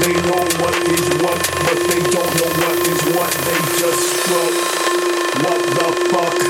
They know what is what, but they don't know what is what. They just what the fuck?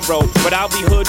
Narrow. But I'll be hood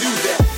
Do that.